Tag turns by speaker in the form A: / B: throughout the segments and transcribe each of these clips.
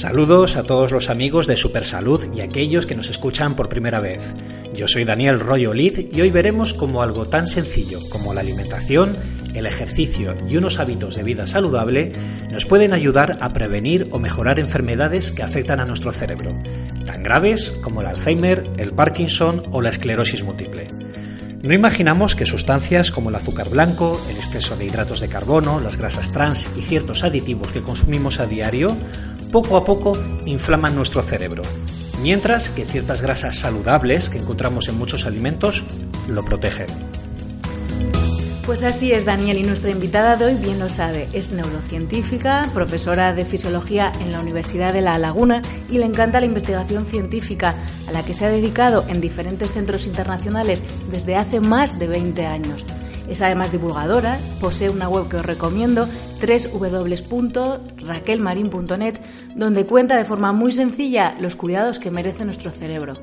A: Saludos a todos los amigos de Supersalud y aquellos que nos escuchan por primera vez. Yo soy Daniel Royo Lid y hoy veremos cómo algo tan sencillo como la alimentación, el ejercicio y unos hábitos de vida saludable nos pueden ayudar a prevenir o mejorar enfermedades que afectan a nuestro cerebro, tan graves como el Alzheimer, el Parkinson o la esclerosis múltiple. No imaginamos que sustancias como el azúcar blanco, el exceso de hidratos de carbono, las grasas trans y ciertos aditivos que consumimos a diario, poco a poco inflaman nuestro cerebro, mientras que ciertas grasas saludables que encontramos en muchos alimentos lo protegen.
B: Pues así es, Daniel, y nuestra invitada de hoy bien lo sabe. Es neurocientífica, profesora de fisiología en la Universidad de La Laguna y le encanta la investigación científica, a la que se ha dedicado en diferentes centros internacionales desde hace más de 20 años. Es además divulgadora, posee una web que os recomiendo, www.raquelmarin.net, donde cuenta de forma muy sencilla los cuidados que merece nuestro cerebro.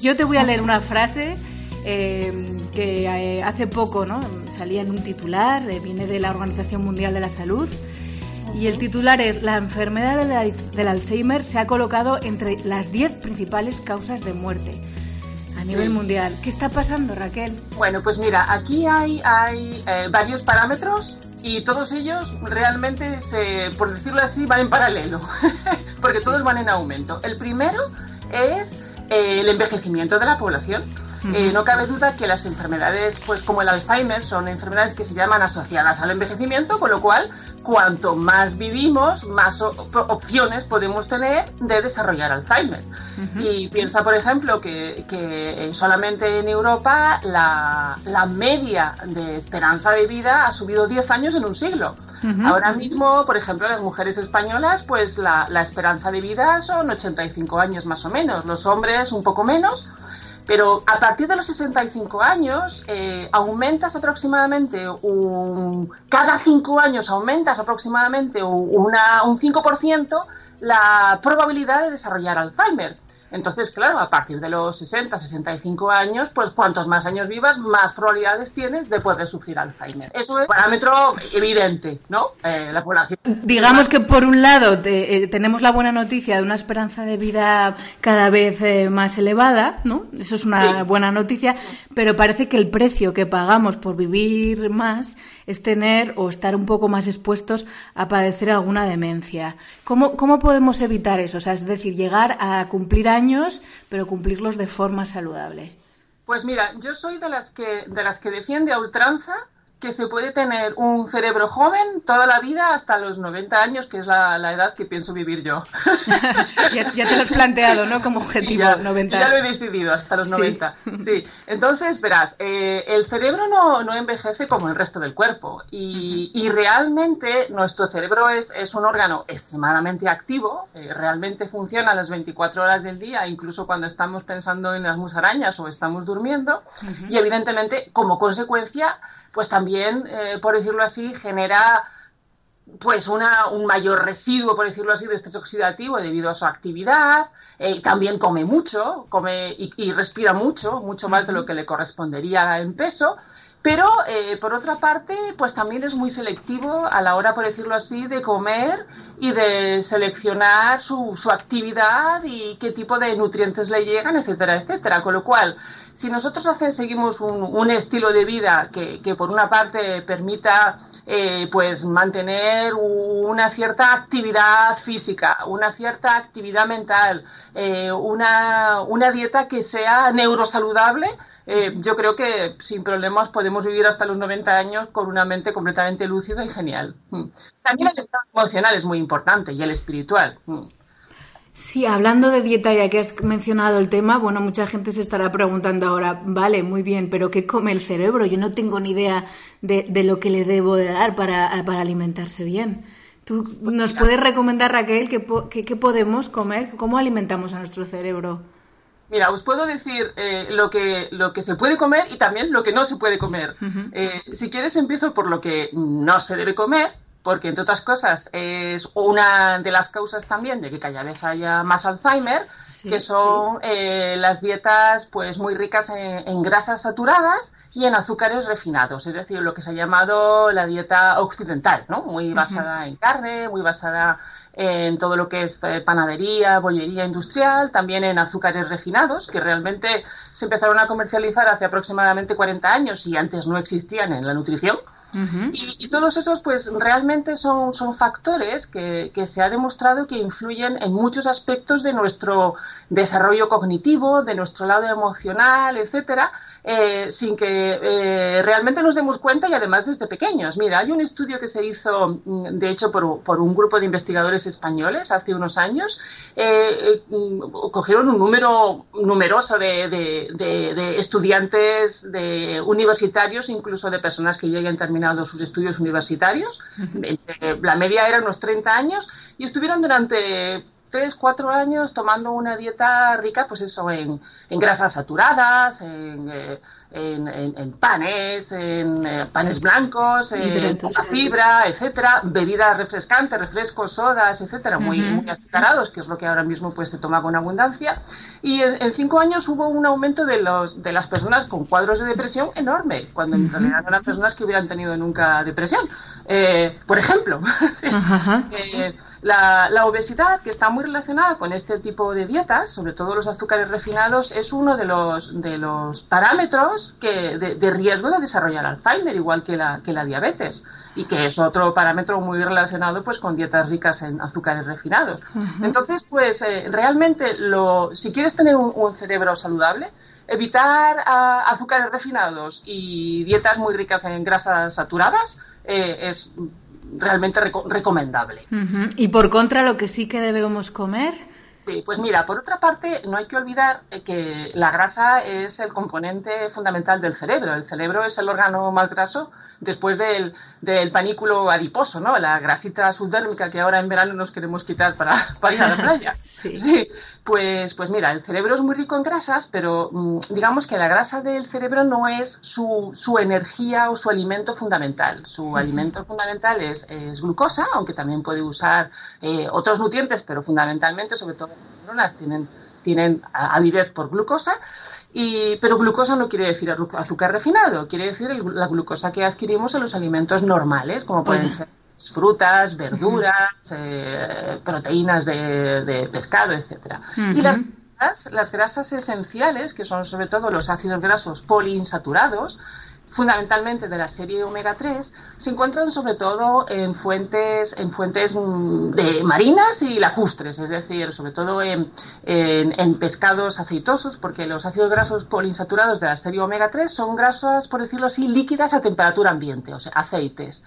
B: Yo te voy a leer una frase eh, que eh, hace poco ¿no? salía en un titular, eh, viene de la Organización Mundial de la Salud, y el titular es La enfermedad del Alzheimer se ha colocado entre las 10 principales causas de muerte a nivel mundial. ¿Qué está pasando, Raquel?
C: Bueno, pues mira, aquí hay, hay varios parámetros y todos ellos realmente, se, por decirlo así, van en paralelo, porque todos van en aumento. El primero es el envejecimiento de la población. Eh, no cabe duda que las enfermedades, pues como el Alzheimer, son enfermedades que se llaman asociadas al envejecimiento, con lo cual, cuanto más vivimos, más opciones podemos tener de desarrollar Alzheimer. Y piensa, por ejemplo, que, solamente en Europa la, la, media de esperanza de vida ha subido 10 años en un siglo. Ahora mismo, por ejemplo, las mujeres españolas, pues la, esperanza de vida son 85 años más o menos, los hombres un poco menos, pero a partir de los 65 años eh, aumentas aproximadamente un, cada 5 años aumentas aproximadamente una, un 5% la probabilidad de desarrollar Alzheimer. Entonces, claro, a partir de los 60, 65 años, pues cuantos más años vivas, más probabilidades tienes de poder sufrir Alzheimer. Eso es un parámetro evidente, ¿no? Eh, la población.
B: Digamos que por un lado eh, tenemos la buena noticia de una esperanza de vida cada vez eh, más elevada, ¿no? Eso es una buena noticia, pero parece que el precio que pagamos por vivir más es tener o estar un poco más expuestos a padecer alguna demencia. ¿Cómo, cómo podemos evitar eso? O sea, es decir, llegar a cumplir años, pero cumplirlos de forma saludable.
C: Pues mira, yo soy de las que, de las que defiende a ultranza que se puede tener un cerebro joven toda la vida hasta los 90 años, que es la, edad que pienso vivir yo.
B: ya, te lo has planteado, ¿no? Como objetivo,
C: ya,
B: 90.
C: Ya lo he decidido, hasta los 90. Sí. Entonces, verás, eh, el cerebro no, no, envejece como el resto del cuerpo y, y realmente nuestro cerebro es, es, un órgano extremadamente activo, eh, realmente funciona las 24 horas del día, incluso cuando estamos pensando en las musarañas o estamos durmiendo y evidentemente, como consecuencia, pues también, eh, por decirlo así, genera pues una, un mayor residuo, por decirlo así, de estrés oxidativo debido a su actividad. Eh, también come mucho, come y, respira mucho, mucho más de lo que le correspondería en peso. Pero, eh, por otra parte, pues también es muy selectivo a la hora, por decirlo así, de comer y de seleccionar su, su actividad y qué tipo de nutrientes le llegan, etcétera, etcétera. Con lo cual, si nosotros seguimos un, estilo de vida que, por una parte permita eh, pues mantener una cierta actividad física, una cierta actividad mental, eh, una, dieta que sea neurosaludable, eh, yo creo que sin problemas podemos vivir hasta los 90 años con una mente completamente lúcida y genial. Mm. También el estado emocional es muy importante y el espiritual.
B: Sí, hablando de dieta, ya que has mencionado el tema, bueno, mucha gente se estará preguntando ahora, vale, muy bien, pero ¿qué come el cerebro? Yo no tengo ni idea de, lo que le debo de dar para, alimentarse bien. ¿Tú nos puedes recomendar, Raquel, qué, podemos comer? ¿Cómo alimentamos a nuestro cerebro?
C: Mira, os puedo decir eh, lo, que, lo que se puede comer y también lo que no se puede comer. Eh, si quieres, empiezo por lo que no se debe comer porque entre otras cosas es una de las causas también de que cada vez haya más Alzheimer, que son eh, las dietas pues muy ricas en, grasas saturadas y en azúcares refinados, es decir, lo que se ha llamado la dieta occidental, ¿no? Muy basada en carne, muy basada en todo lo que es eh, panadería, bollería industrial, también en azúcares refinados, que realmente se empezaron a comercializar hace aproximadamente 40 años y antes no existían en la nutrición y, todos esos, pues realmente son, son factores que, que, se ha demostrado que influyen en muchos aspectos de nuestro desarrollo cognitivo, de nuestro lado emocional, etcétera, eh, sin que eh, realmente nos demos cuenta y además desde pequeños. Mira, hay un estudio que se hizo, mm, de hecho, por, por un grupo de investigadores españoles hace unos años. Eh, mm, cogieron un número numeroso de, de, estudiantes, de universitarios, incluso de personas que ya hayan terminado sus estudios universitarios. La media era unos 30 años y estuvieron durante tres, cuatro años tomando una dieta rica, pues eso, en, en grasas saturadas, en, eh, en, panes, en eh, panes blancos, en poca fibra, etcétera, bebidas refrescantes, refrescos, sodas, etcétera, muy, muy azucarados, que es lo que ahora mismo pues se toma con abundancia. Y en, cinco años hubo un aumento de los de las personas con cuadros de depresión enorme, cuando en realidad eran personas que hubieran tenido nunca depresión. Eh, por ejemplo, La, obesidad, que está muy relacionada con este tipo de dietas, sobre todo los azúcares refinados, es uno de los, de los parámetros que, de, riesgo de desarrollar Alzheimer, igual que la, que la diabetes y que es otro parámetro muy relacionado pues con dietas ricas en azúcares refinados. Entonces, pues eh, realmente lo, si quieres tener un, cerebro saludable, evitar azúcares refinados y dietas muy ricas en grasas saturadas eh, es realmente recomendable.
B: Y por contra, lo que sí que debemos comer.
C: Sí, pues mira, por otra parte, no hay que olvidar eh, que la grasa es el componente fundamental del cerebro. El cerebro es el órgano más graso después del, del panículo adiposo, ¿no? La grasita subdérmica que ahora en verano nos queremos quitar para, para ir a la playa.
B: sí.
C: Pues, pues mira, el cerebro es muy rico en grasas, pero mm, digamos que la grasa del cerebro no es su, su energía o su alimento fundamental. Su alimento fundamental es, es, glucosa, aunque también puede usar eh, otros nutrientes, pero fundamentalmente, sobre todo las neuronas, tienen, tienen avidez por glucosa. Y, pero glucosa no quiere decir azúcar refinado, quiere decir la glucosa que adquirimos en los alimentos normales, como pueden ser frutas, verduras, eh, proteínas de, pescado, etcétera. Y las grasas, las grasas esenciales, que son sobre todo los ácidos grasos poliinsaturados, fundamentalmente de la serie omega 3, se encuentran sobre todo en fuentes, en fuentes mm, de marinas y lacustres, es decir, sobre todo en, en, pescados aceitosos, porque los ácidos grasos poliinsaturados de la serie omega 3 son grasas, por decirlo así, líquidas a temperatura ambiente, o sea, aceites.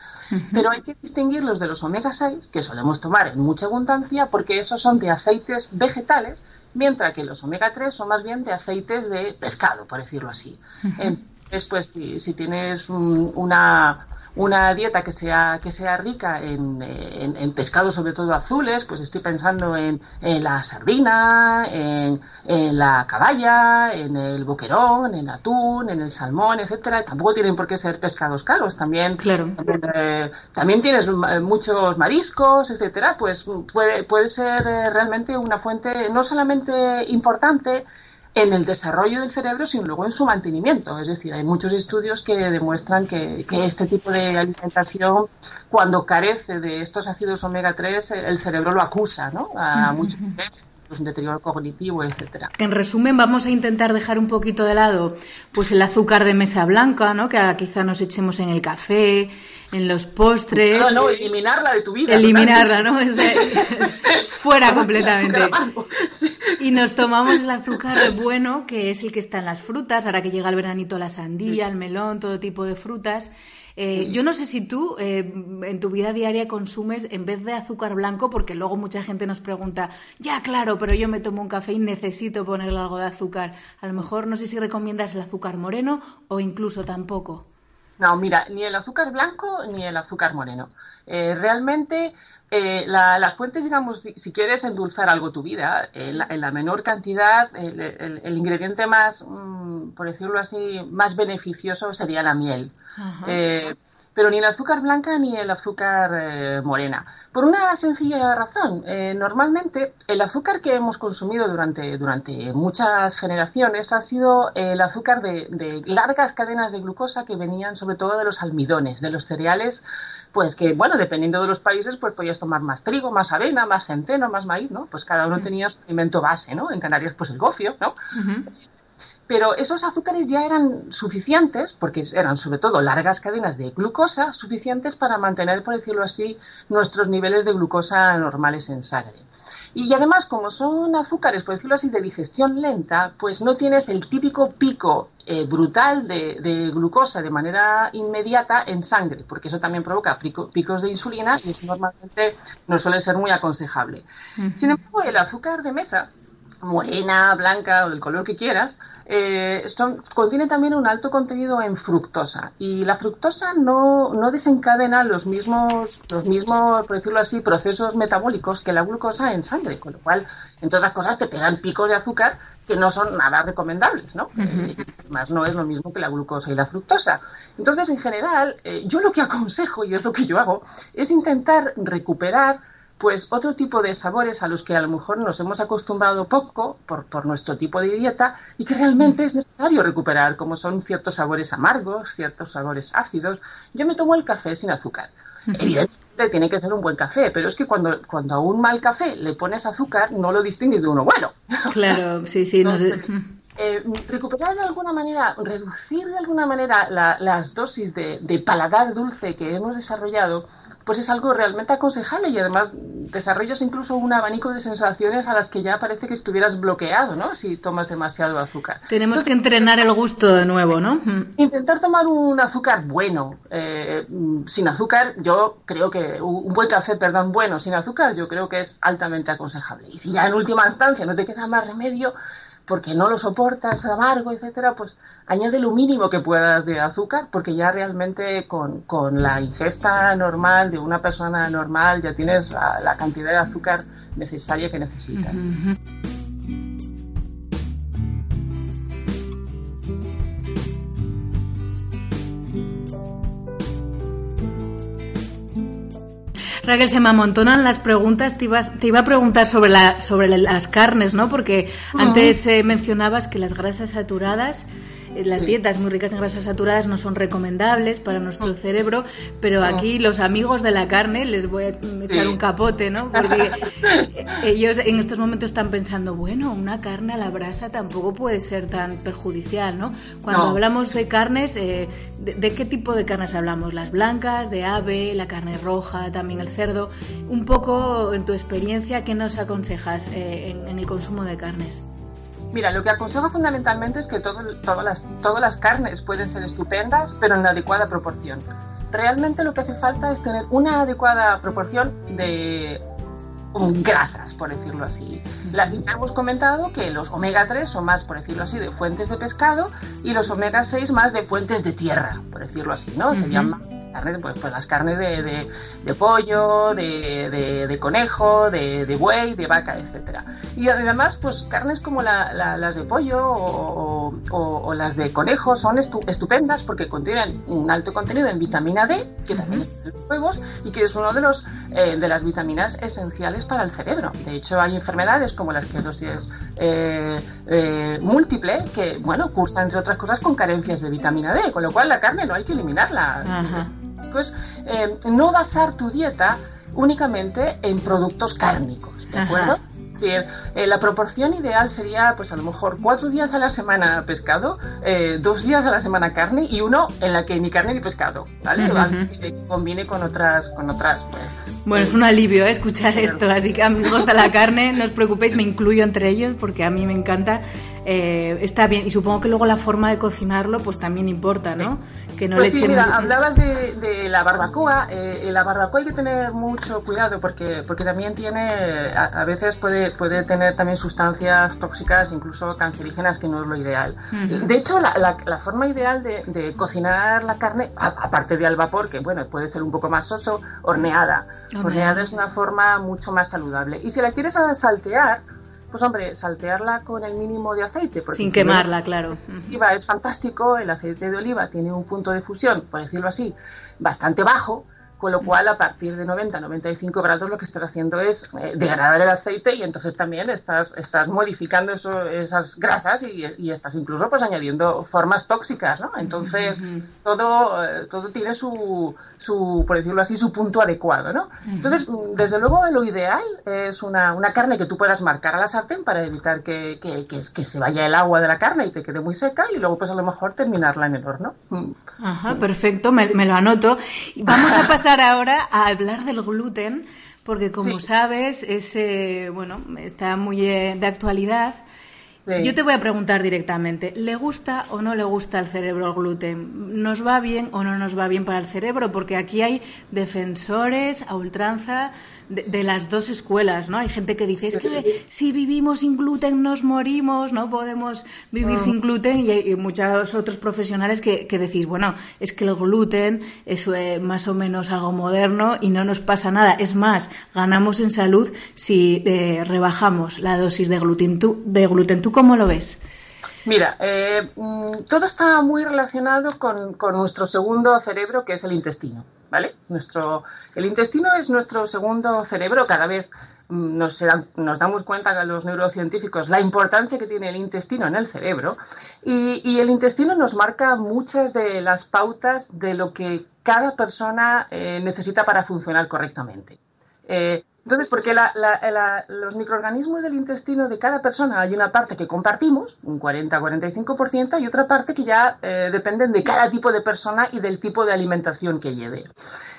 C: Pero hay que distinguirlos de los omega 6, que solemos tomar en mucha abundancia, porque esos son de aceites vegetales, mientras que los omega 3 son más bien de aceites de pescado, por decirlo así. Entonces, pues si, si tienes una, una dieta que sea, que sea rica en, en, pescados, sobre todo azules, pues estoy pensando en, la sardina, en, la caballa, en el boquerón, en el atún, en el salmón, etcétera. Tampoco tienen por qué ser pescados caros, también,
B: claro.
C: Eh, también, tienes muchos mariscos, etcétera. Pues puede, puede ser eh, realmente una fuente no solamente importante, en el desarrollo del cerebro, sino luego en su mantenimiento. Es decir, hay muchos estudios que demuestran que, este tipo de alimentación, cuando carece de estos ácidos omega 3, el cerebro lo acusa, ¿no? A muchos pues, un deterioro cognitivo, etcétera.
B: En resumen, vamos a intentar dejar un poquito de lado pues el azúcar de mesa blanca, ¿no? Que quizá nos echemos en el café, en los postres.
C: No, no, eliminarla de tu vida.
B: Eliminarla, ¿no? fuera completamente. Y nos tomamos el azúcar bueno, que es el que está en las frutas, ahora que llega el veranito la sandía, el melón, todo tipo de frutas. Eh, yo no sé si tú eh, en tu vida diaria consumes en vez de azúcar blanco, porque luego mucha gente nos pregunta, ya claro, pero yo me tomo un café y necesito ponerle algo de azúcar. A lo mejor no sé si recomiendas el azúcar moreno o incluso tampoco.
C: No, mira, ni el azúcar blanco ni el azúcar moreno. Eh, realmente eh, las fuentes, digamos, si, quieres endulzar algo tu vida, en, la, menor cantidad, el, ingrediente más, mm, por decirlo así, más beneficioso sería la miel. Eh, pero ni el azúcar blanca ni el azúcar eh, morena. Por una sencilla razón. normalmente el azúcar que hemos consumido durante, durante muchas generaciones ha sido el azúcar de, de largas cadenas de glucosa que venían sobre todo de los almidones, de los cereales pues que, bueno, dependiendo de los países, pues podías tomar más trigo, más avena, más centeno, más maíz, ¿no? Pues cada uno tenía su alimento base, ¿no? En Canarias, pues el gofio, ¿no? Pero esos azúcares ya eran suficientes, porque eran sobre todo largas cadenas de glucosa, suficientes para mantener, por decirlo así, nuestros niveles de glucosa normales en sangre. Y además, como son azúcares, por decirlo así, de digestión lenta, pues no tienes el típico pico eh, brutal de, glucosa de manera inmediata en sangre, porque eso también provoca picos de insulina y eso normalmente no suele ser muy aconsejable. Sin embargo, el azúcar de mesa, morena, blanca o del color que quieras, eh, contiene también un alto contenido en fructosa y la fructosa no, no, desencadena los mismos, los mismos, por decirlo así, procesos metabólicos que la glucosa en sangre, con lo cual, entre otras cosas, te pegan picos de azúcar que no son nada recomendables, ¿no? Además, no es lo mismo que la glucosa y la fructosa. Entonces, en general, eh, yo lo que aconsejo, y es lo que yo hago, es intentar recuperar pues otro tipo de sabores a los que a lo mejor nos hemos acostumbrado poco por, nuestro tipo de dieta y que realmente es necesario recuperar, como son ciertos sabores amargos, ciertos sabores ácidos. Yo me tomo el café sin azúcar. Evidentemente tiene que ser un buen café, pero es que cuando, cuando a un mal café le pones azúcar, no lo distingues de uno bueno.
B: Claro, sí, sí. no sé.
C: Eh, recuperar de alguna manera, reducir de alguna manera las dosis de, de paladar dulce que hemos desarrollado, pues es algo realmente aconsejable y además desarrollas incluso un abanico de sensaciones a las que ya parece que estuvieras bloqueado, ¿no? Si tomas demasiado azúcar.
B: Tenemos que entrenar el gusto de nuevo, ¿no?
C: Intentar tomar un azúcar bueno, eh, sin azúcar, yo creo que un buen café, perdón, bueno, sin azúcar, yo creo que es altamente aconsejable. Y si ya en última instancia no te queda más remedio, porque no lo soportas amargo, etcétera, pues añade lo mínimo que puedas de azúcar, porque ya realmente con, la ingesta normal de una persona normal ya tienes la, cantidad de azúcar necesaria que necesitas.
B: Raquel, se me amontonan las preguntas. Te iba, te iba a preguntar sobre, la, sobre las carnes, ¿no? Porque antes eh, mencionabas que las grasas saturadas las dietas muy ricas en grasas saturadas no son recomendables para nuestro cerebro, pero aquí los amigos de la carne les voy a echar un capote, ¿no? Porque ellos en estos momentos están pensando, bueno, una carne a la brasa tampoco puede ser tan perjudicial, ¿no? Cuando hablamos de carnes, eh, de, qué tipo de carnes hablamos? ¿Las blancas, de ave, la carne roja, también el cerdo? Un poco en tu experiencia, ¿qué nos aconsejas eh, en el consumo de carnes?
C: Mira, lo que aconsejo fundamentalmente es que todas, las, todas las carnes pueden ser estupendas, pero en adecuada proporción. Realmente lo que hace falta es tener una adecuada proporción de grasas, por decirlo así. La, ya hemos comentado que los omega 3 son más, por decirlo así, de fuentes de pescado y los omega 6 más de fuentes de tierra, por decirlo así, ¿no? Serían más carnes, pues, pues, las carnes de, de, pollo, de, de conejo, de, buey, de vaca, etcétera. Y además, pues carnes como las de pollo o, o, las de conejo son estupendas porque contienen un alto contenido en vitamina D, que también está en los huevos y que es uno de los eh, de las vitaminas esenciales para el cerebro. De hecho, hay enfermedades como la esclerosis eh, eh, múltiple que, bueno, cursan entre otras cosas con carencias de vitamina D, con lo cual la carne no hay que eliminarla pues no basar tu dieta únicamente en productos cárnicos, ¿de acuerdo? Decir, eh, la proporción ideal sería, pues a lo mejor cuatro días a la semana pescado, eh, dos días a la semana carne y uno en la que ni carne ni pescado, ¿vale? Que combine con otras, con otras. Pues,
B: bueno, es un alivio escuchar esto, así que amigos de la carne, no os preocupéis, me incluyo entre ellos porque a mí me encanta eh, está bien. Y supongo que luego la forma de cocinarlo pues también importa, ¿no?
C: Que no pues le sí, mira, hablabas de, la barbacoa. Eh, la barbacoa hay que tener mucho cuidado porque, porque también tiene, a, veces puede, puede tener también sustancias tóxicas, incluso cancerígenas, que no es lo ideal. De hecho, la, la, forma ideal de, cocinar la carne, aparte de al vapor, que bueno, puede ser un poco más soso, horneada. Horneada es una forma mucho más saludable. Y si la quieres saltear, pues hombre, saltearla con el mínimo de aceite.
B: Sin quemarla, claro.
C: Oliva es fantástico, el aceite de oliva tiene un punto de fusión, por decirlo así, bastante bajo, con lo cual a partir de 90-95 grados lo que estás haciendo es eh, degradar el aceite y entonces también estás, estás modificando eso, esas grasas y, estás incluso pues añadiendo formas tóxicas, ¿no? Entonces todo, eh, todo tiene su, su, por decirlo así, su punto adecuado, ¿no? Entonces, desde luego lo ideal es una, una, carne que tú puedas marcar a la sartén para evitar que, que, que, se vaya el agua de la carne y te quede muy seca y luego pues a lo mejor terminarla en el horno.
B: Ajá, perfecto, me, me lo anoto. Vamos a pasar ahora a hablar del gluten, porque como sabes, ese, bueno, está muy eh, de actualidad. Yo te voy a preguntar directamente, ¿le gusta o no le gusta al cerebro el gluten? ¿Nos va bien o no nos va bien para el cerebro? Porque aquí hay defensores a ultranza de, las dos escuelas, ¿no? Hay gente que dice, es que si vivimos sin gluten nos morimos, no podemos vivir sin gluten y hay muchos otros profesionales que, decís, bueno, es que el gluten es eh, más o menos algo moderno y no nos pasa nada. Es más, ganamos en salud si eh, rebajamos la dosis de gluten. ¿Tú, de gluten. ¿Tú cómo lo ves?
C: Mira, eh, mm, todo está muy relacionado con, nuestro segundo cerebro, que es el intestino, ¿vale? Nuestro, el intestino es nuestro segundo cerebro, cada vez mm, nos, damos cuenta los neurocientíficos la importancia que tiene el intestino en el cerebro y, el intestino nos marca muchas de las pautas de lo que cada persona eh, necesita para funcionar correctamente. Eh, entonces, porque los microorganismos del intestino de cada persona hay una parte que compartimos, un 40-45%, y otra parte que ya eh, dependen de cada tipo de persona y del tipo de alimentación que lleve.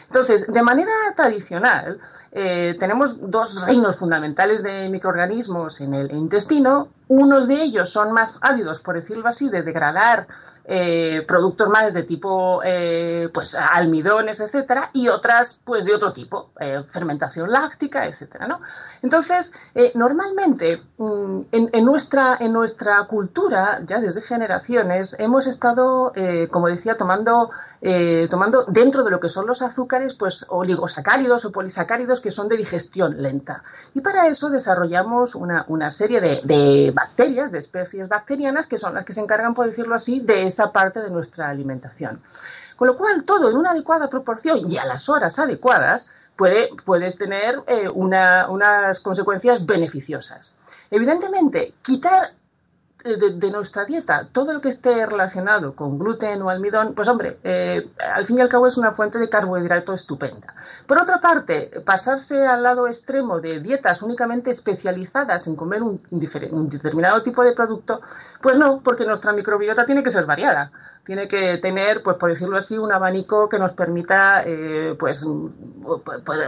C: Entonces, de manera tradicional, eh, tenemos dos reinos fundamentales de microorganismos en el intestino. Unos de ellos son más ávidos, por decirlo así, de degradar eh, productos más de tipo eh, pues almidones, etcétera, y otras pues de otro tipo, eh, fermentación láctica, etcétera, ¿no? Entonces, normalmente mm, en, nuestra, en nuestra cultura, ya desde generaciones, hemos estado, como decía, tomando, tomando dentro de lo que son los azúcares, pues oligosacáridos o polisacáridos que son de digestión lenta. Y para eso desarrollamos una, serie de, de bacterias, de especies bacterianas, que son las que se encargan, por decirlo así, de esa parte de nuestra alimentación. Con lo cual, todo en una adecuada proporción y a las horas adecuadas puede, puedes tener eh, unas consecuencias beneficiosas. Evidentemente, quitar de, nuestra dieta todo lo que esté relacionado con gluten o almidón, pues hombre, eh, al fin y al cabo es una fuente de carbohidrato estupenda. Por otra parte, pasarse al lado extremo de dietas únicamente especializadas en comer un determinado tipo de producto, pues no, porque nuestra microbiota tiene que ser variada tiene que tener, pues por decirlo así, un abanico que nos permita eh, pues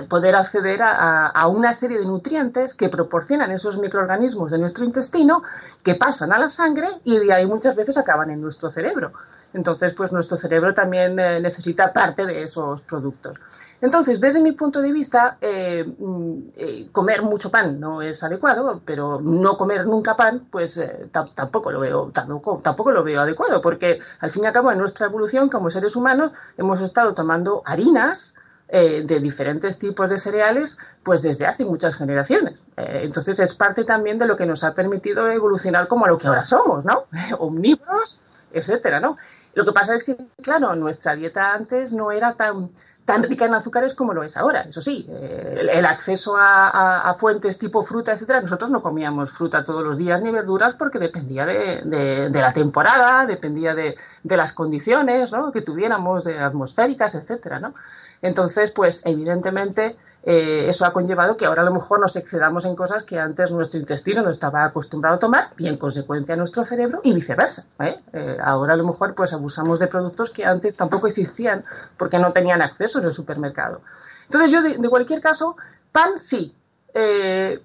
C: poder acceder a, una serie de nutrientes que proporcionan esos microorganismos de nuestro intestino que pasan a la sangre y de ahí muchas veces acaban en nuestro cerebro. Entonces, pues nuestro cerebro también eh, necesita parte de esos productos. Entonces, desde mi punto de vista, eh, mm, eh, comer mucho pan no es adecuado, pero no comer nunca pan, pues eh, tampoco lo veo tampoco, tampoco lo veo adecuado, porque al fin y al cabo en nuestra evolución como seres humanos hemos estado tomando harinas de diferentes tipos de cereales, pues desde hace muchas generaciones. entonces es parte también de lo que nos ha permitido evolucionar como lo que ahora somos, ¿no? Omnívoros, etcétera, ¿no? Lo que pasa es que, claro, nuestra dieta antes no era tan tan rica en azúcares como lo es ahora. Eso sí, eh, el, acceso a, fuentes tipo fruta, etcétera, nosotros no comíamos fruta todos los días ni verduras porque dependía de, la temporada, dependía de, las condiciones que tuviéramos, de atmosféricas, etcétera, ¿no? Entonces, pues evidentemente eh, eso ha conllevado que ahora a lo mejor nos excedamos en cosas que antes nuestro intestino no estaba acostumbrado a tomar y en consecuencia nuestro cerebro y viceversa. ¿eh? Eh, ahora a lo mejor pues abusamos de productos que antes tampoco existían porque no tenían acceso en el supermercado. Entonces yo de, cualquier caso, pan sí,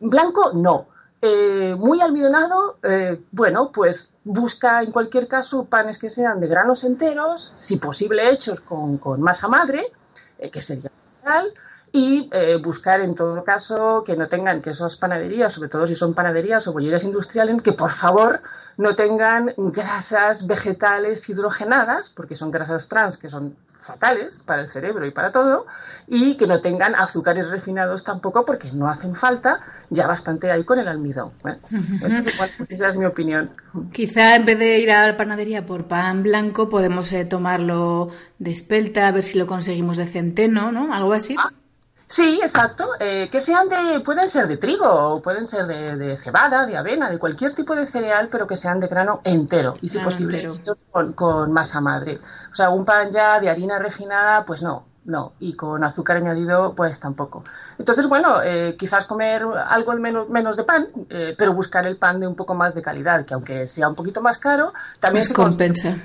C: blanco no. muy almidonado, bueno, pues busca en cualquier caso panes que sean de granos enteros, si posible hechos con, con masa madre, que sería ideal, y eh, buscar en todo caso que no tengan, que esas panaderías, sobre todo si son panaderías o bollerías industriales, que por favor no tengan grasas vegetales hidrogenadas, porque son grasas trans que son fatales para el cerebro y para todo, y que no tengan azúcares refinados tampoco, porque no hacen falta, ya bastante hay con el almidón. ¿eh? esa es mi opinión.
B: Quizá en vez de ir a la panadería por pan blanco, podemos eh, tomarlo de espelta, a ver si lo conseguimos de centeno, ¿no? Algo así.
C: Ah, Sí, exacto. Eh, que sean de, pueden ser de trigo, o pueden ser de, cebada, de avena, de cualquier tipo de cereal, pero que sean de grano entero y si posible con, masa madre. O sea, un pan ya de harina refinada, pues no, no. Y con azúcar añadido, pues tampoco. Entonces, bueno, eh, quizás comer algo menos, menos de pan, eh, pero buscar el pan de un poco más de calidad, que aunque sea un poquito más caro, también
B: se compensa.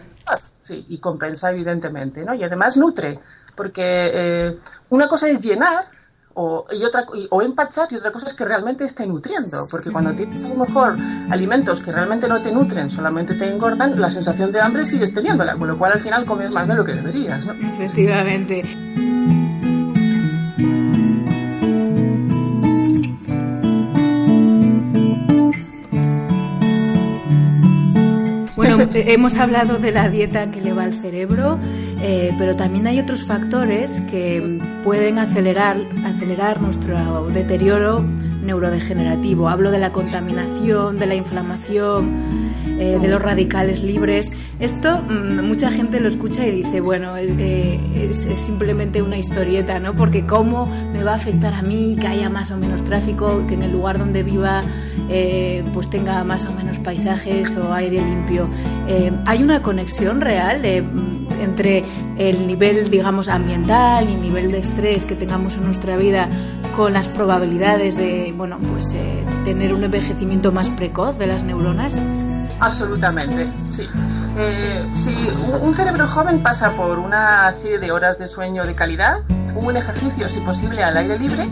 C: Sí, y compensa evidentemente, ¿no? Y además nutre, porque una cosa es llenar o, y otra, o empachar y otra cosa es que realmente esté nutriendo, porque cuando tienes a lo mejor alimentos que realmente no te nutren, solamente te engordan, la sensación de hambre sigues teniéndola, con lo cual al final comes más de lo que deberías. ¿no?
B: Efectivamente. Hemos hablado de la dieta que le va al cerebro, eh, pero también hay otros factores que pueden acelerar, acelerar nuestro deterioro neurodegenerativo. Hablo de la contaminación, de la inflamación, eh, de los radicales libres. Esto mm, mucha gente lo escucha y dice, bueno, eh, es, simplemente una historieta, ¿no? Porque cómo me va a afectar a mí que haya más o menos tráfico, que en el lugar donde viva pues tenga más o menos paisajes o aire limpio. ¿Hay una conexión real mm, entre el nivel, digamos, ambiental y el nivel de estrés que tengamos en nuestra vida con las probabilidades de, bueno, pues eh, tener un envejecimiento más precoz de las neuronas?
C: Absolutamente, sí. Eh, si un cerebro joven pasa por una serie de horas de sueño de calidad, un ejercicio, si posible, al aire libre,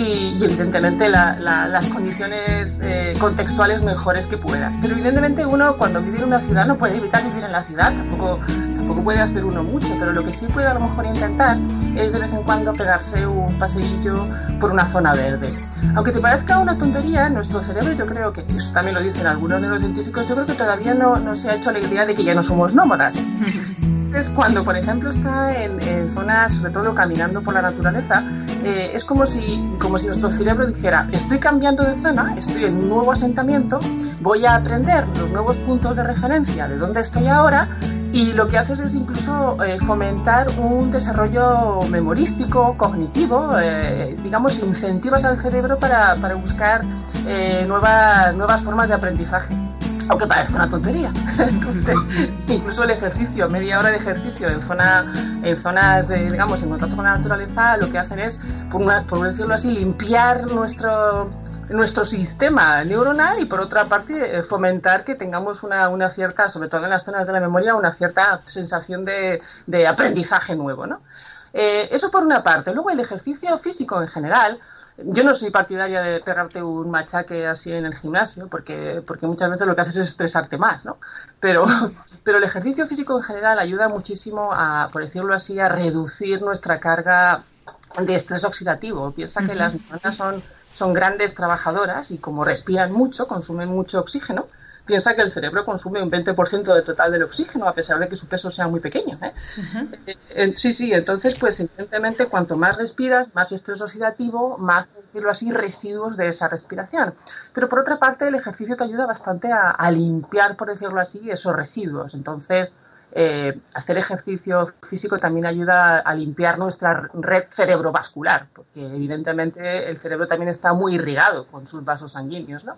C: y, evidentemente las condiciones eh, contextuales mejores que puedas. Pero evidentemente uno cuando vive en una ciudad no puede evitar vivir en la ciudad, tampoco, tampoco puede hacer uno mucho, pero lo que sí puede a lo mejor intentar es de vez en cuando pegarse un paseillo por una zona verde. Aunque te parezca una tontería, nuestro cerebro, yo creo que, eso también lo dicen algunos neurocientíficos, yo creo que todavía no, no se ha hecho la idea de que ya no somos nómadas. es cuando, por ejemplo, está en, zonas, sobre todo caminando por la naturaleza, eh, es como si, como si nuestro cerebro dijera, estoy cambiando de zona, estoy en un nuevo asentamiento, voy a aprender los nuevos puntos de referencia de dónde estoy ahora y lo que haces es incluso eh, fomentar un desarrollo memorístico, cognitivo, eh, digamos, incentivas al cerebro para, para buscar nuevas, nuevas formas de aprendizaje aunque parece una tontería. Entonces, incluso el ejercicio, media hora de ejercicio en zona, en zonas de, digamos, en contacto con la naturaleza, lo que hacen es, por, por decirlo así, limpiar nuestro nuestro sistema neuronal y por otra parte eh, fomentar que tengamos una, una, cierta, sobre todo en las zonas de la memoria, una cierta sensación de, de aprendizaje nuevo, ¿no? Eh, eso por una parte. Luego el ejercicio físico en general, yo no soy partidaria de pegarte un machaque así en el gimnasio, porque, porque muchas veces lo que haces es estresarte más, ¿no? Pero, pero el ejercicio físico en general ayuda muchísimo a, por decirlo así, a reducir nuestra carga de estrés oxidativo. Piensa que las neuronas son, son grandes trabajadoras y como respiran mucho, consumen mucho oxígeno, piensa que el cerebro consume un 20% del total del oxígeno, a pesar de que su peso sea muy pequeño. ¿eh? Eh, sí, sí, entonces, pues evidentemente, cuanto más respiras, más estrés oxidativo, más, decirlo así, residuos de esa respiración. Pero por otra parte, el ejercicio te ayuda bastante a, limpiar, por decirlo así, esos residuos. Entonces, eh, hacer ejercicio físico también ayuda a limpiar nuestra red cerebrovascular, porque evidentemente el cerebro también está muy irrigado con sus vasos sanguíneos, ¿no?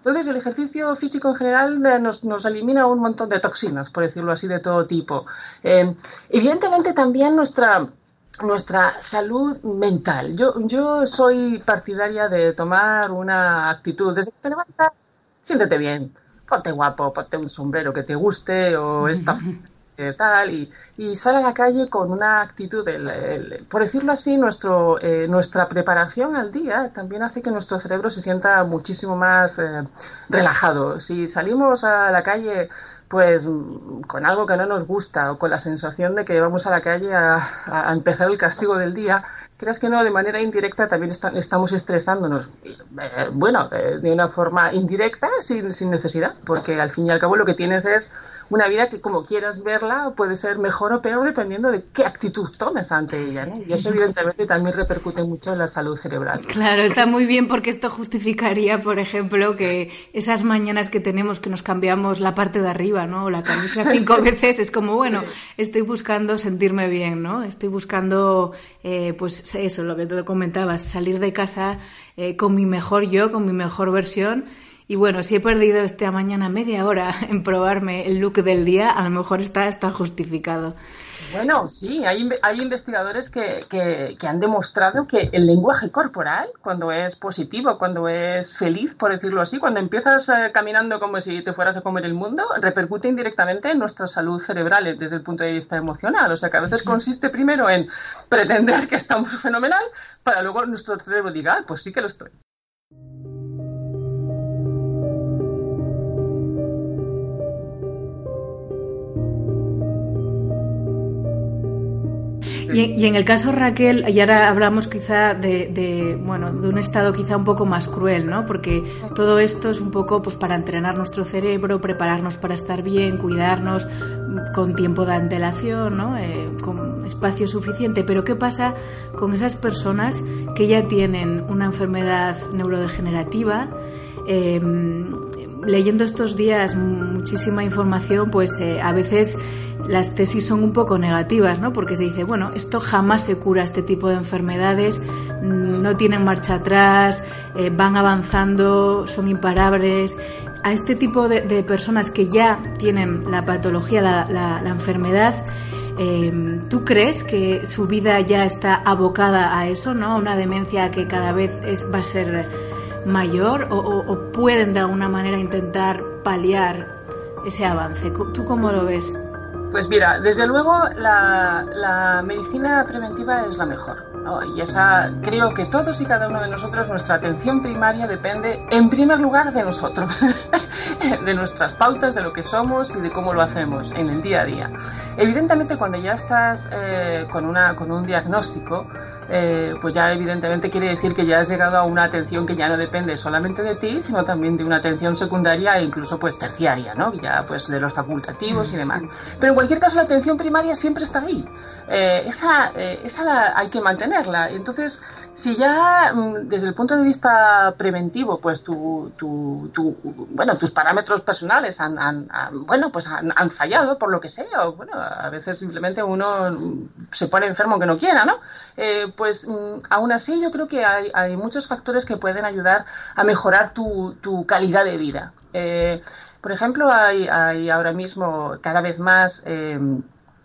C: Entonces, el ejercicio físico en general eh, nos, elimina un montón de toxinas, por decirlo así, de todo tipo. Eh, evidentemente, también nuestra, nuestra salud mental. Yo, yo soy partidaria de tomar una actitud desde que te levantas, siéntete bien, ponte guapo, ponte un sombrero que te guste o esta tal y, y sale a la calle con una actitud, por decirlo así, eh, nuestra preparación al día también hace que nuestro cerebro se sienta muchísimo más eh, relajado. Si salimos a la calle pues con algo que no nos gusta o con la sensación de que vamos a la calle a, empezar el castigo del día, creas que no, de manera indirecta también estamos estresándonos. Eh, bueno, de una forma indirecta, sin necesidad, porque al fin y al cabo lo que tienes es una vida que como quieras verla puede ser mejor o peor dependiendo de qué actitud tomes ante ella. ¿no? Y eso evidentemente también repercute mucho en la salud cerebral.
B: Claro, está muy bien porque esto justificaría, por ejemplo, que esas mañanas que tenemos que nos cambiamos la parte de arriba, ¿no? O la camisa cinco veces, es como, bueno, estoy buscando sentirme bien, ¿no? Estoy buscando, eh, pues eso, lo que te comentabas, salir de casa eh, con mi mejor yo, con mi mejor versión y bueno, si he perdido esta mañana media hora en probarme el look del día, a lo mejor está, está justificado.
C: Bueno, sí, hay, hay investigadores que, que, han demostrado que el lenguaje corporal, cuando es positivo, cuando es feliz, por decirlo así, cuando empiezas eh, caminando como si te fueras a comer el mundo, repercute indirectamente en nuestra salud cerebral desde el punto de vista emocional. O sea que a veces consiste primero en pretender que estamos fenomenal para luego nuestro cerebro diga, ah, pues sí que lo estoy.
B: Y, en el caso Raquel, y ahora hablamos quizá de, bueno, de un estado quizá un poco más cruel, ¿no? Porque todo esto es un poco pues para entrenar nuestro cerebro, prepararnos para estar bien, cuidarnos con tiempo de antelación, ¿no? Eh, con espacio suficiente. Pero ¿qué pasa con esas personas que ya tienen una enfermedad neurodegenerativa? Em, leyendo estos días muchísima información, pues eh, a veces las tesis son un poco negativas, ¿no? Porque se dice, bueno, esto jamás se cura, este tipo de enfermedades mm, no tienen marcha atrás, eh, van avanzando, son imparables. A este tipo de, personas que ya tienen la patología, la, enfermedad, em, ¿Tú crees que su vida ya está abocada a eso, ¿no? Una demencia que cada vez es, va a ser mayor o, pueden de alguna manera intentar paliar ese avance? ¿Tú cómo lo ves?
C: Pues mira, desde luego la, medicina preventiva es la mejor. Y esa creo que todos y cada uno de nosotros, nuestra atención primaria depende en primer lugar de nosotros, de nuestras pautas, de lo que somos y de cómo lo hacemos en el día a día. Evidentemente cuando ya estás eh, con, una, con un diagnóstico, eh, pues ya evidentemente quiere decir que ya has llegado a una atención que ya no depende solamente de ti, sino también de una atención secundaria e incluso pues terciaria, ¿no? Ya pues de los facultativos y demás. Pero en cualquier caso la atención primaria siempre está ahí. Eh, esa, eh, esa hay que mantenerla. Entonces, si ya mm, desde el punto de vista preventivo, pues tu, tu, bueno, tus parámetros personales han, bueno, pues han, fallado por lo que sea, o bueno, a veces simplemente uno se pone enfermo que no quiera, ¿no? Eh, pues mm, aún así yo creo que hay, hay, muchos factores que pueden ayudar a mejorar tu, tu calidad de vida. Eh, por ejemplo, hay, hay, ahora mismo cada vez más eh,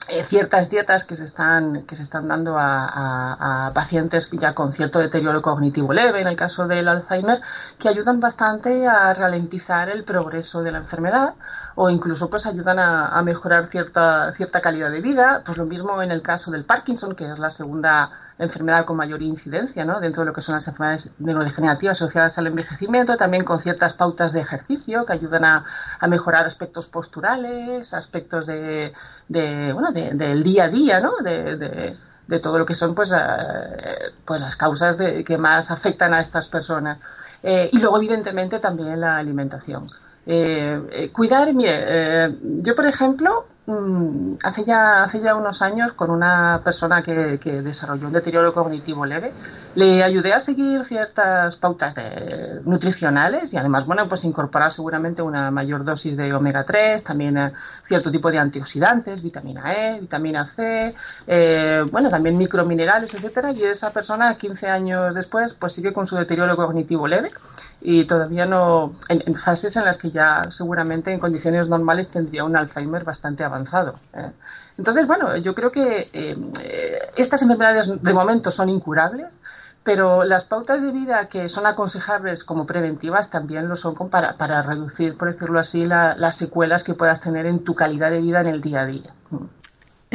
C: eh, ciertas dietas que se están, que se están dando a, pacientes ya con cierto deterioro cognitivo leve, en el caso del Alzheimer, que ayudan bastante a ralentizar el progreso de la enfermedad o incluso pues ayudan a, mejorar cierta, cierta calidad de vida. Pues lo mismo en el caso del Parkinson, que es la segunda enfermedad con mayor incidencia ¿no? dentro de lo que son las enfermedades neurodegenerativas asociadas al envejecimiento, también con ciertas pautas de ejercicio que ayudan a, mejorar aspectos posturales, aspectos de, de bueno, del día a día, ¿no? de, de, todo lo que son pues, eh, pues las causas de, que más afectan a estas personas. Eh, y luego, evidentemente, también la alimentación. Eh, cuidar, mire, yo por ejemplo, Mm, hace ya, hace ya unos años con una persona que, que, desarrolló un deterioro cognitivo leve, le ayudé a seguir ciertas pautas de, nutricionales y además, bueno, pues incorporar seguramente una mayor dosis de omega 3, también eh, cierto tipo de antioxidantes, vitamina E, vitamina C, eh, bueno, también microminerales, etcétera, y esa persona 15 años después pues sigue con su deterioro cognitivo leve y todavía no, en, fases en las que ya seguramente en condiciones normales tendría un Alzheimer bastante avanzado. ¿eh? Entonces, bueno, yo creo que eh, estas enfermedades de momento son incurables, pero las pautas de vida que son aconsejables como preventivas también lo son para, para reducir, por decirlo así, las secuelas que puedas tener en tu calidad de vida en el día a día.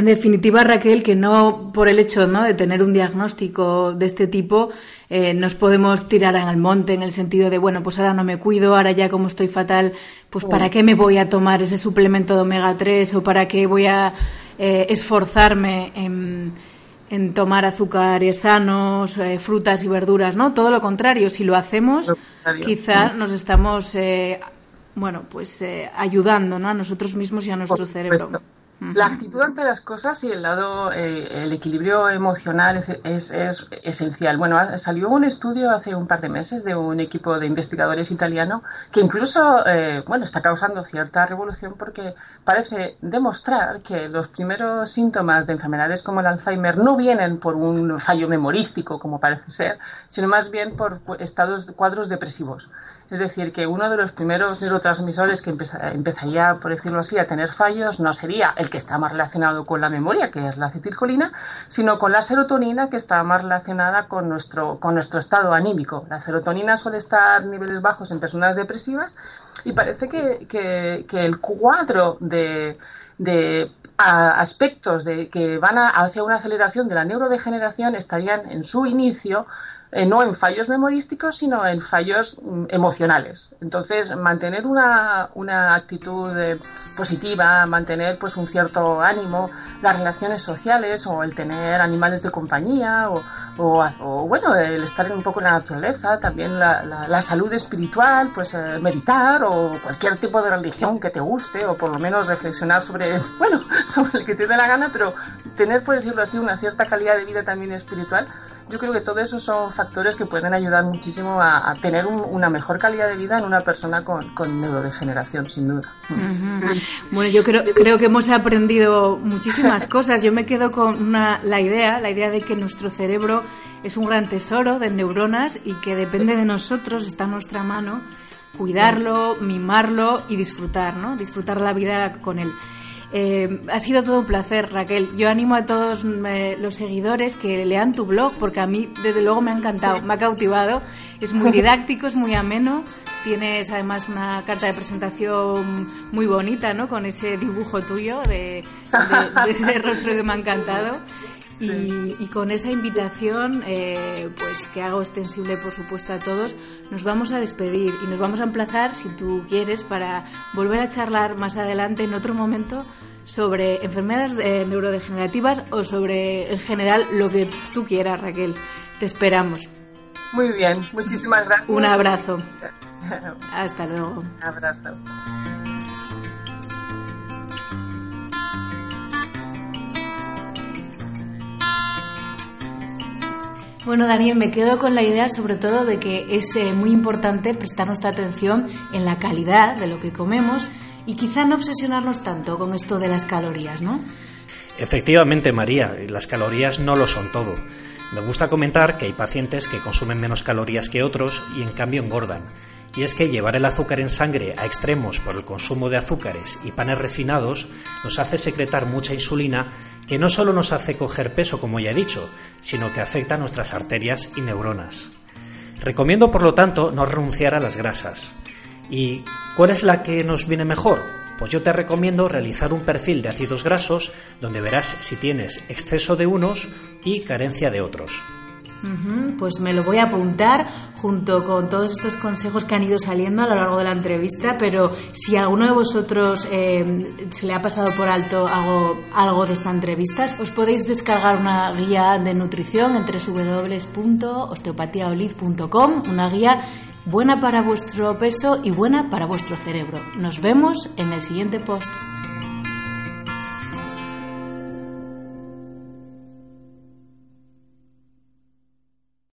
B: En definitiva, Raquel, que no por el hecho ¿no? de tener un diagnóstico de este tipo eh, nos podemos tirar al monte en el sentido de, bueno, pues ahora no me cuido, ahora ya como estoy fatal, pues ¿para qué me voy a tomar ese suplemento de omega 3 o para qué voy a eh, esforzarme en, tomar azúcares sanos, eh, frutas y verduras? ¿no? Todo lo contrario, si lo hacemos, quizá nos estamos, bueno, pues ayudando ¿no? a nosotros mismos y a nuestro cerebro.
C: La actitud ante las cosas y el lado, eh, el equilibrio emocional es, esencial. Bueno, salió un estudio hace un par de meses de un equipo de investigadores italiano que incluso, eh, bueno, está causando cierta revolución porque parece demostrar que los primeros síntomas de enfermedades como el Alzheimer no vienen por un fallo memorístico, como parece ser, sino más bien por estados, cuadros depresivos. Es decir, que uno de los primeros neurotransmisores que empezaría, por decirlo así, a tener fallos no sería el que está más relacionado con la memoria, que es la acetilcolina, sino con la serotonina, que está más relacionada con nuestro, estado anímico. La serotonina suele estar niveles bajos en personas depresivas y parece que, el cuadro de, aspectos de, que van hacia una aceleración de la neurodegeneración estarían en su inicio eh, no en fallos memorísticos, sino en fallos mm, emocionales. Entonces, mantener una, una actitud eh, positiva, mantener pues un cierto ánimo, las relaciones sociales o el tener animales de compañía o, o, bueno, el estar un poco en la naturaleza, también la, la, salud espiritual, pues eh, meditar o cualquier tipo de religión que te guste o por lo menos reflexionar sobre, bueno, sobre el que te dé la gana, pero tener, por decirlo así, una cierta calidad de vida también espiritual yo creo que todo eso son factores que pueden ayudar muchísimo a, tener una mejor calidad de vida en una persona con, neurodegeneración, sin duda.
B: Bueno, yo creo, creo que hemos aprendido muchísimas cosas. Yo me quedo con la idea, la idea de que nuestro cerebro es un gran tesoro de neuronas y que depende de nosotros, está en nuestra mano, cuidarlo, mimarlo y disfrutar, ¿no? Disfrutar la vida con él. Eh, ha sido todo un placer, Raquel. Yo animo a todos eh, los seguidores que lean tu blog, porque a mí, desde luego, me ha encantado, me ha cautivado. Es muy didáctico, es muy ameno. Tienes además una carta de presentación muy bonita, ¿no? Con ese dibujo tuyo de, de ese rostro que me ha encantado. Y, con esa invitación, eh, pues que hago extensible, por supuesto, a todos, nos vamos a despedir y nos vamos a emplazar, si tú quieres, para volver a charlar más adelante, en otro momento, sobre enfermedades eh, neurodegenerativas o sobre, en general, lo que tú quieras, Raquel. Te esperamos.
C: Muy bien, muchísimas gracias.
B: Un abrazo. Hasta luego.
C: Un abrazo.
B: Bueno, Daniel, me quedo con la idea sobre todo de que es eh, muy importante prestar nuestra atención en la calidad de lo que comemos y quizá no obsesionarnos tanto con esto de las calorías, ¿no?
A: Efectivamente, María, las calorías no lo son todo. Me gusta comentar que hay pacientes que consumen menos calorías que otros y en cambio engordan. Y es que llevar el azúcar en sangre a extremos por el consumo de azúcares y panes refinados nos hace secretar mucha insulina que no solo nos hace coger peso, como ya he dicho, sino que afecta a nuestras arterias y neuronas. Recomiendo, por lo tanto, no renunciar a las grasas. ¿Y cuál es la que nos viene mejor? Pues yo te recomiendo realizar un perfil de ácidos grasos donde verás si tienes exceso de unos y carencia de otros
B: pues me lo voy a apuntar junto con todos estos consejos que han ido saliendo a lo largo de la entrevista, pero si alguno de vosotros eh, se le ha pasado por alto algo, algo de esta entrevista, os podéis descargar una guía de nutrición en www.osteopatiaolid.com, una guía buena para vuestro peso y buena para vuestro cerebro. Nos vemos en el siguiente post.